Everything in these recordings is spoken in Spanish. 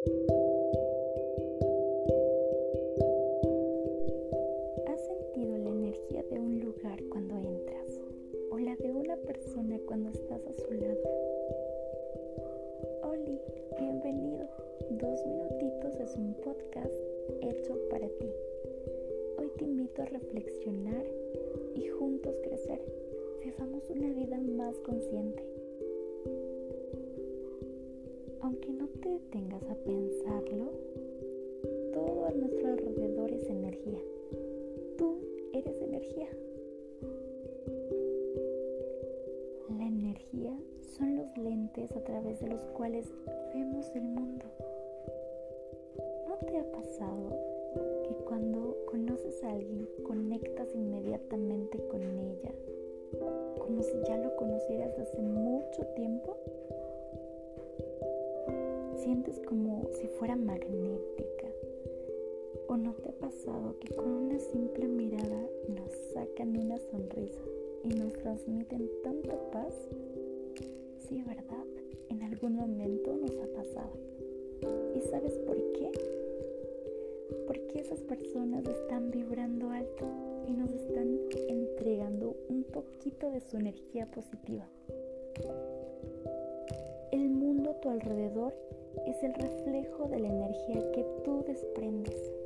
¿Has sentido la energía de un lugar cuando entras o la de una persona cuando estás a su lado? Oli, bienvenido. Dos minutitos es un podcast hecho para ti. Hoy te invito a reflexionar y juntos crecer. Vivamos una vida más consciente. Tú eres energía. La energía son los lentes a través de los cuales vemos el mundo. ¿No te ha pasado que cuando conoces a alguien conectas inmediatamente con ella, como si ya lo conocieras hace mucho tiempo? sientes como si fuera magnética. ¿O no te ha pasado que con una simple mirada nos sacan una sonrisa y nos transmiten tanta paz? Sí, ¿verdad? En algún momento nos ha pasado. ¿Y sabes por qué? Porque esas personas están vibrando alto y nos están entregando un poquito de su energía positiva. El mundo a tu alrededor es el reflejo de la energía que tú desprendes.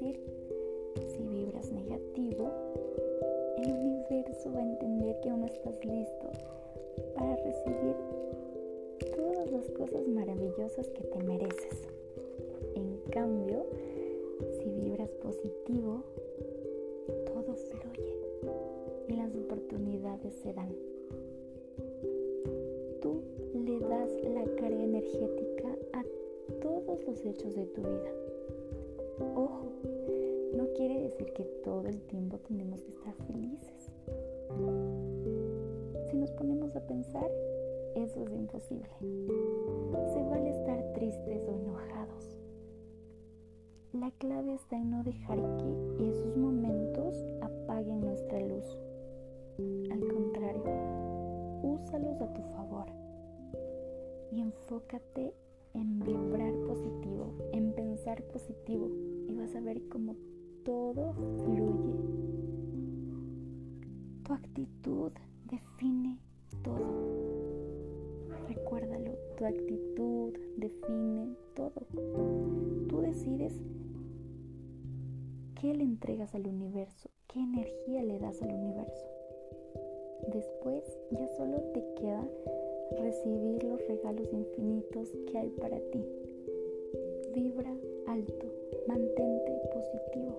Si vibras negativo, el universo va a entender que aún no estás listo para recibir todas las cosas maravillosas que te mereces. En cambio, si vibras positivo, todo fluye y las oportunidades se dan. energética a todos los hechos de tu vida. Ojo, no quiere decir que todo el tiempo tenemos que estar felices. Si nos ponemos a pensar, eso es imposible. Se vale estar tristes o enojados. La clave está en no dejar que esos momentos apaguen nuestra luz. Al contrario, úsalos a tu favor y enfócate en vibrar positivo, en pensar positivo vas a ver cómo todo fluye. Tu actitud define todo. Recuérdalo, tu actitud define todo. Tú decides qué le entregas al universo, qué energía le das al universo. Después ya solo te queda recibir los regalos infinitos que hay para ti vibra alto, mantente positivo.